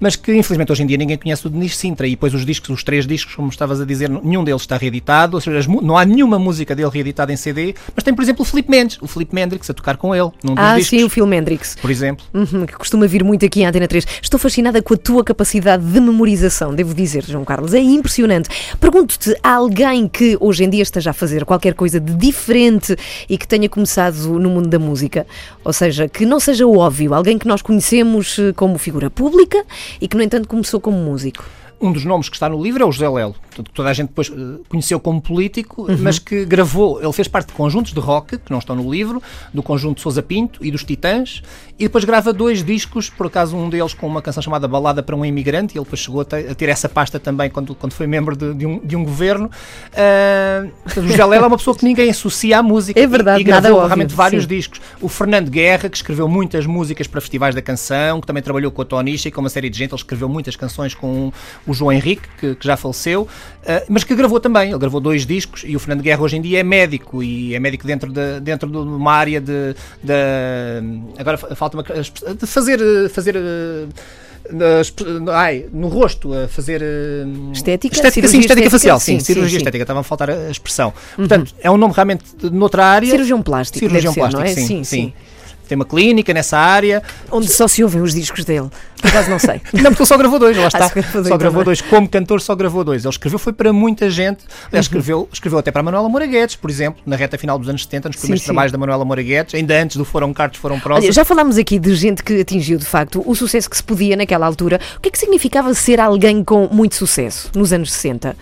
Mas que infelizmente hoje em dia ninguém conhece o Denis Sintra. E depois os discos, os três discos, como estavas a dizer, nenhum deles está reeditado, ou seja, não há nenhuma música dele reeditada em CD, mas tem, por exemplo, o Filipe Mendes, o Filipe Mendrix a tocar com ele, num dos Ah, discos, sim, o Phil Mendrix. por exemplo. Uhum, que costuma vir muito aqui à Antena 3. Estou fascinada com a tua capacidade de memorização, devo dizer, João Carlos. É impressionante. Pergunto-te, há alguém que hoje em dia esteja a fazer qualquer coisa de diferente e que tenha começado no mundo da música? Ou seja, que não seja o óbvio, alguém que nós conhecemos eh, como figura pública e que, no entanto, começou como músico. Um dos nomes que está no livro é o José Lelo, que toda a gente depois eh, conheceu como político, Uhum. mas que gravou, ele fez parte de conjuntos de rock, que não estão no livro, do conjunto Sousa Pinto e dos Titãs, e depois grava dois discos, por acaso um deles com uma canção chamada Balada para um Imigrante, e ele depois chegou a ter, a ter essa pasta também quando, quando foi membro de, de um, de um governo. Portanto, o José Lelo é uma pessoa que ninguém associa à música. É verdade, e, e gravou óbvio, realmente vários sim. discos. O Fernando Guerra, que escreveu muitas músicas para festivais da canção, que também trabalhou com a Tonisha e com uma série de gente. Ele escreveu muitas canções com o João Henrique, que, que já faleceu, eh, mas que gravou também. Ele gravou dois discos e o Fernando Guerra hoje em dia é médico e é médico dentro de, dentro de uma área de. de- agora falta uma. de fazer. eh, fazer eh, nas- ai, no rosto, a fazer eh, Estética? estética, sim, estética estética? facial, Sim, sim, cirurgia sim. Uhum. estética, estava a faltar a expressão. Portanto, é um nome realmente noutra área. Cirurgião plástico, Cirurgião ser, plástico, não é? Sim, sim. Tem uma clínica nessa área. Onde só se ouvem os discos dele. Por acaso não sei. Não, porque ele só gravou dois, lá está. só gravou dois só gravou também. dois. Como cantor, só gravou dois. Ele escreveu, foi para muita gente. Uhum. Aliás, escreveu, escreveu até para a Manuela Moura Guedes, por exemplo, na reta final dos anos 70, nos primeiros sim. trabalhos da Manuela Moura Guedes, ainda antes do Foram Cartos, Foram Prosas. Olha, já falámos aqui de gente que atingiu de facto o sucesso que se podia naquela altura. O que é que significava ser alguém com muito sucesso nos anos 60?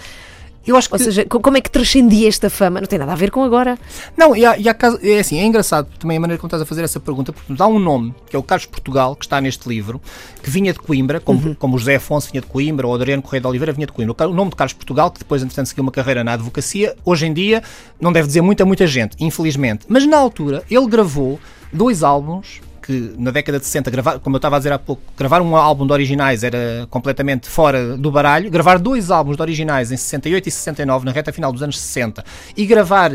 Eu acho que Ou seja, co- como é que transcendia esta fama? Não tem nada a ver com agora. Não, e há, e há é assim, é engraçado também a maneira como estás a fazer essa pergunta, porque nos dá um nome, que é o Carlos Portugal, que está neste livro, que vinha de Coimbra, como, Uhum. como o José Afonso vinha de Coimbra, ou o Adriano Correia de Oliveira vinha de Coimbra. O nome de Carlos Portugal, que depois, entretanto, seguiu uma carreira na advocacia, hoje em dia não deve dizer muita, muita gente, infelizmente. Mas na altura, ele gravou dois álbuns que na década de 60, gravar, como eu estava a dizer há pouco, gravar um álbum de originais era completamente fora do baralho, gravar dois álbuns de originais em 68 e 69, na reta final dos anos 60, e gravar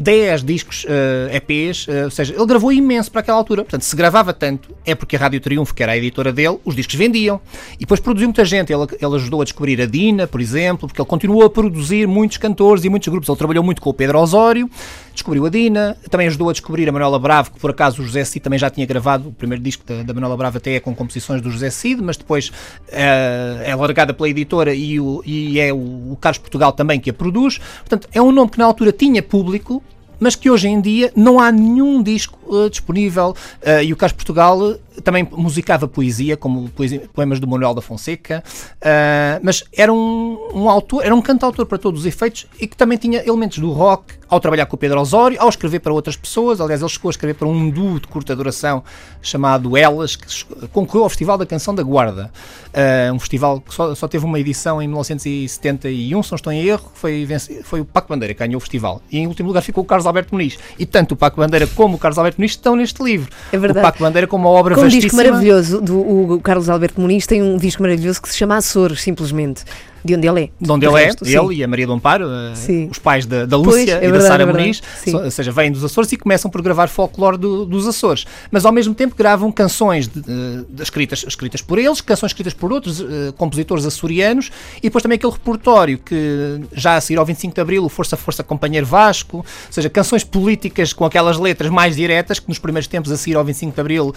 10 discos eh, EPs, eh, ou seja, ele gravou imenso para aquela altura. Portanto, se gravava tanto, é porque a Rádio Triunfo, que era a editora dele, os discos vendiam. E depois produziu muita gente. Ele, ele ajudou a descobrir a Dina, por exemplo, porque ele continuou a produzir muitos cantores e muitos grupos. Ele trabalhou muito com o Pedro Osório, descobriu a Dina, também ajudou a descobrir a Manuela Bravo, que por acaso o José Cid também já tinha gravado. O primeiro disco da, da Manuela Bravo até é com composições do José Cid, mas depois eh, é largada pela editora e, o- e é o, o Carlos Portugal também que a produz. Portanto, é um nome que na altura tinha público, mas que hoje em dia não há nenhum disco eh, disponível. Eh, e o Carlos Portugal também musicava poesia, como poesia- poemas do Manuel da Fonseca, eh, mas era um, um autor, era um cantautor para todos os efeitos e que também tinha elementos do rock ao trabalhar com o Pedro Osório, ao escrever para outras pessoas. Aliás, ele chegou a escrever para um duo de curta duração chamado Elas, que concorreu ao Festival da Canção da Guarda. Eh, um festival que só, só teve uma edição em 1971, se não estou em erro, foi, foi o Paco Bandeira que ganhou o festival. E em último lugar ficou o Carlos Alberto Muniz. E tanto o Paco Bandeira como o Carlos Alberto Muniz estão neste livro. É verdade. O Paco Bandeira com uma obra um disco maravilhoso do o Carlos Alberto Muniz, tem um disco maravilhoso que se chama Açores, simplesmente. De onde ele é. De onde De ele resto, é, sim. ele e a Maria do Amparo, eh, Sim. os pais da, da Pois, Lúcia é e da Sara é. Muniz, Sim. ou seja, vêm dos Açores e começam por gravar folclore do- dos Açores. Mas ao mesmo tempo gravam canções de- de- escritas, escritas por eles, canções escritas por outros eh, compositores açorianos e depois também aquele repertório que já a seguir ao 25 de Abril, o Força Força Companheiro Vasco, ou seja, canções políticas com aquelas letras mais diretas que nos primeiros tempos a seguir ao 25 de Abril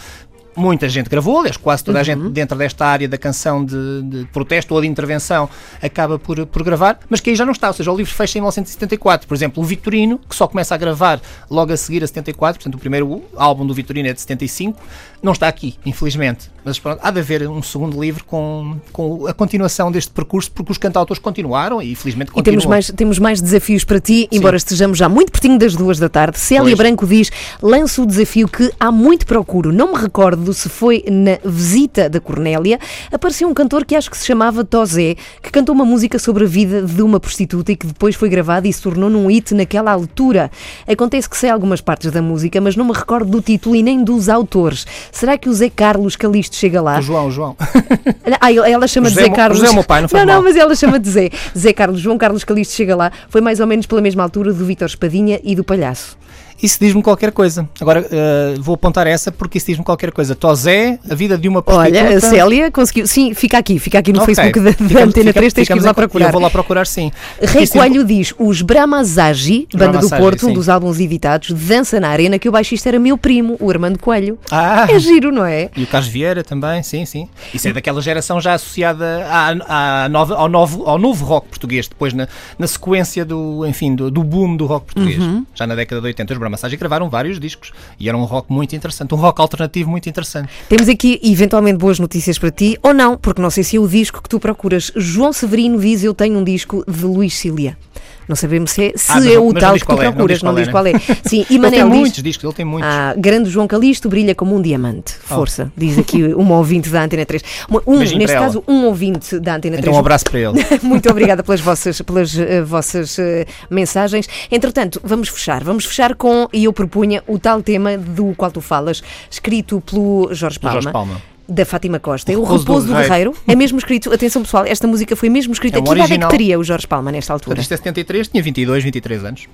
muita gente gravou, aliás, quase toda a gente dentro desta área da canção de, de protesto ou de intervenção acaba por, por gravar, mas que aí já não está, ou seja, o livro fecha em 1974. Por exemplo, o Vitorino, que só começa a gravar logo a seguir a 74, portanto, o primeiro álbum do Vitorino é de 75, não está aqui, infelizmente. Mas pronto, há de haver um segundo livro com, com a continuação deste percurso, porque os cantautores continuaram e felizmente E continuam. temos mais, temos mais desafios para ti, embora estejamos já muito pertinho das duas da tarde. Célia Pois. Branco diz: lanço o desafio que há muito procuro. Não me recordo se foi na visita da Cornélia. Apareceu um cantor que acho que se chamava Tozé, que cantou uma música sobre a vida de uma prostituta e que depois foi gravada e se tornou num hit naquela altura. Acontece que sei algumas partes da música, mas não me recordo do título e nem dos autores. Será que o Zé Carlos Calisto chega lá? O João, o João. Ah, ela chama de José Zé é o- Carlos. José é o meu pai, não faz não, mal. mas ela chama de Zé. Zé Carlos, João Carlos Calisto chega lá. Foi mais ou menos pela mesma altura do Vítor Espadinha e do Palhaço. Isso diz-me qualquer coisa. Agora eh, vou apontar essa porque isso diz-me qualquer coisa. Tosé, a vida de uma prostituta. Olha, a Célia conseguiu. Sim, fica aqui, fica aqui no Ok. Facebook da, da Antena fica- 3, tens que ir lá procurar. Eu vou lá procurar, sim. Rei Coelho diz: os Brahmasagi, banda do Porto, um sim. dos álbuns editados, dança na arena que o baixista era meu primo, o Armando Coelho. Ah, É giro, não é? e o Carlos Vieira também, sim, sim. Isso é daquela geração já associada à, à nova- ao, novo, ao novo rock português, depois na, na sequência do, enfim, do, do boom do rock português. Uhum. Já na década de 80, os Brahmasagi gravaram vários discos e era um rock muito interessante, um rock alternativo muito interessante. Temos aqui eventualmente boas notícias para ti, ou não, porque não sei se é o disco que tu procuras. João Severino diz: Eu tenho um disco de Luís Cília. Não sabemos se é, se Ah, é o tal que tu qual é, não procuras, diz não qual é, diz qual é. Sim, e Ele tem Manel diz. muitos discos, ele tem muitos. Ah, grande João Calisto brilha como um diamante. Força, diz aqui uma ouvinte da Antena 3. Um, neste caso, um ouvinte da Antena 3. Então um abraço para ele. Muito obrigada pelas vossas, pelas, eh, vossas eh, mensagens. Entretanto, vamos fechar. Vamos fechar com, e eu propunha, o tal tema do qual tu falas, escrito pelo Jorge Palma. Jorge Palma. Da Fátima Costa. É o Repouso do Repouso do Guerreiro. Guerreiro. É mesmo escrito, atenção pessoal, esta música foi mesmo escrita. É um que idade é que teria o Jorge Palma nesta altura? Isto é 73, tinha 22, 23 anos.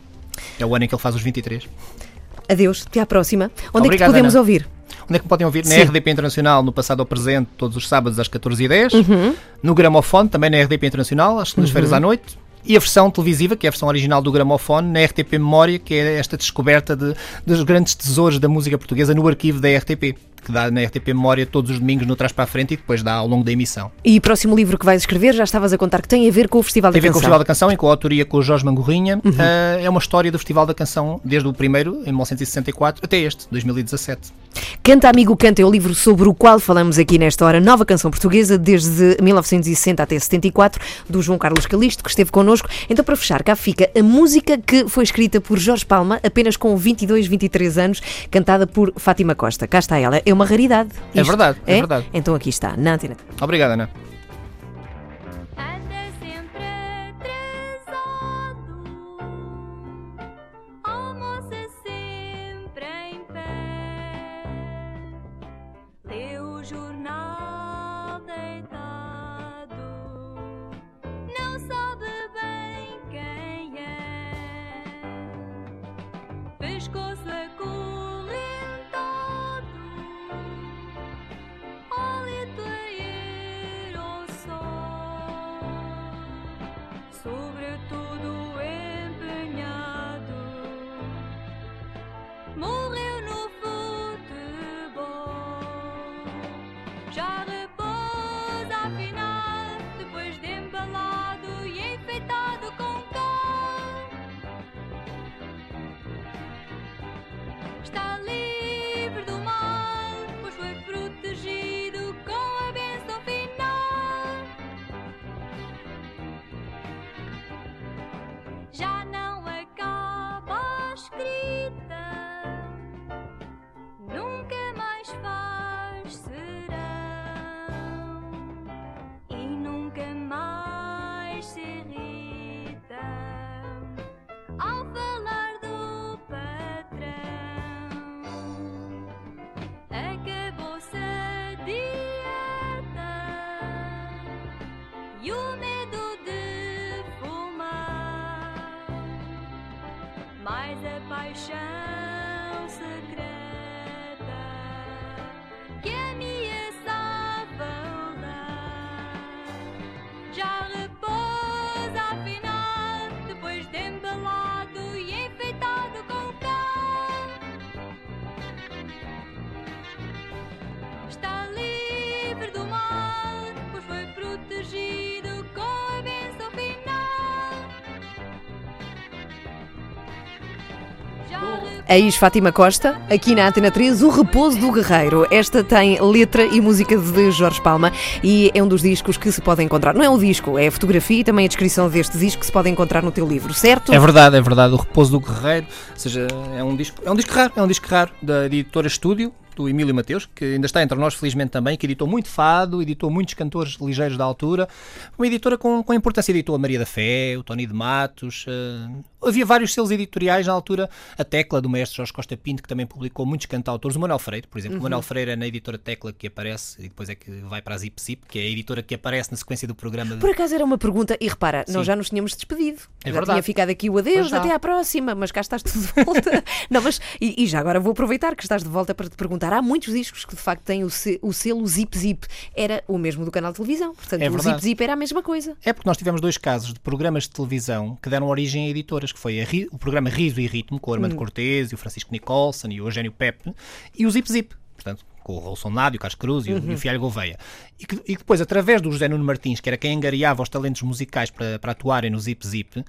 É o ano em que ele faz os 23. Adeus, até à próxima. Onde é que Obrigado, te podemos Ana. ouvir? Onde é que me podem ouvir? Sim. Na RDP Internacional, no passado ao presente, todos os sábados às 14h10. Uhum. No Gramofone, também na RDP Internacional, às segundas-feiras à noite. E a versão televisiva, que é a versão original do Gramofone, na RTP Memória, que é esta descoberta de, dos grandes tesouros da música portuguesa no arquivo da RTP, que dá na RTP Memória todos os domingos no Trás para a Frente e depois dá ao longo da emissão. E o próximo livro que vais escrever, já estavas a contar que tem a ver com o Festival Tem a da ver com o Canção. Festival da Canção, em coautoria com o Jorge Mangorrinha. Uhum. Ah, é uma história do Festival da Canção, desde o primeiro, em 1964, até este, 2017. Canta Amigo Canta é o livro sobre o qual falamos aqui nesta hora. Nova canção portuguesa, desde 1960 até 74, do João Carlos Calisto, que esteve connosco. Então, para fechar, cá fica a música que foi escrita por Jorge Palma, apenas com 22, 23 anos, cantada por Fátima Costa. Cá está ela. É uma raridade. É verdade, é verdade. Então aqui está, na antena. Obrigado, Ana. A Eis Fátima Costa, aqui na Antena 3, O Repouso do Guerreiro. Esta tem letra e música de Jorge Palma e é um dos discos que se pode encontrar. Não é o disco, é a fotografia e também a descrição deste disco que se pode encontrar no teu livro, certo? É verdade, é verdade. O Repouso do Guerreiro, ou seja, é um disco, é um disco raro, é um disco raro da editora Estúdio, do Emílio Mateus, que ainda está entre nós, felizmente também, que editou muito fado, editou muitos cantores ligeiros da altura. Uma editora com, com importância, editou a Maria da Fé, o Tony de Matos. eh, havia vários selos editoriais na altura. A Tecla, do mestre Jorge Costa Pinto, que também publicou muitos cantautores. O Manuel Freire, por exemplo. O Manuel Freire é na editora Tecla que aparece, e depois é que vai para a Zip Zip, que é a editora que aparece na sequência do programa. de- Por acaso era uma pergunta, e repara, Sim. nós já nos tínhamos despedido. É já verdade. tinha ficado aqui o adeus, até à próxima, mas cá estás tu de volta. não, mas, e, e já agora vou aproveitar que estás de volta para te perguntar. Há muitos discos que de facto têm o, se- o selo Zip Zip. Era o mesmo do canal de televisão. Portanto, É o. Zip Zip era a mesma coisa. É porque nós tivemos dois casos de programas de televisão que deram origem a editoras, que foi o programa Riso e Ritmo, com o Armando Cortês e o Francisco Nicholson e o Eugénio Pepe, e o Zip Zip, portanto, com o Rolson Nádio, o Carlos Cruz e, o- e o Fialho Gouveia. E que, e depois, através do José Nuno Martins, que era quem angariava os talentos musicais para, para atuarem no Zip Zip,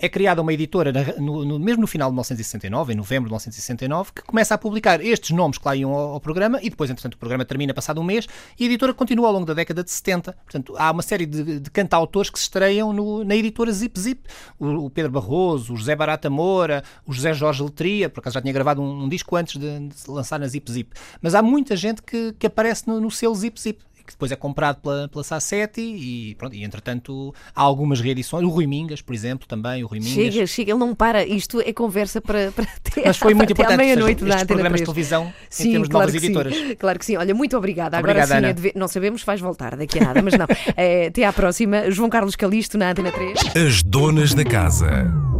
é criada uma editora, no- no- mesmo no final de 1969, em novembro de 1969, que começa a publicar estes nomes que lá iam ao, ao programa e depois, entretanto, o programa termina passado um mês e a editora continua ao longo da década de 70. Portanto, há uma série de, de cantautores que se estreiam no- na editora Zip Zip. O, o Pedro Barroso, o José Barata Moura, o José Jorge Letria, por acaso já tinha gravado um, um disco antes de, de lançar na Zip Zip. Mas há muita gente que, que aparece no, no selo Zip Zip. Que depois é comprado pela, pela Sassetti e, pronto, e entretanto há algumas reedições. O Rui Mingas, por exemplo, também. O Rui Mingas. Chega, chega, ele não para. Isto é conversa para, para ter Mas foi muito importante meia-noite estes da Antena programas 3. de televisão Sim, em termos de claro novas que editoras. Sim. Claro que sim. Olha, muito obrigada. Agora Obrigado, sim, é de ver- não sabemos se vais voltar daqui a nada, mas não. Eh, até à próxima. João Carlos Calisto na Antena 3. As donas da casa.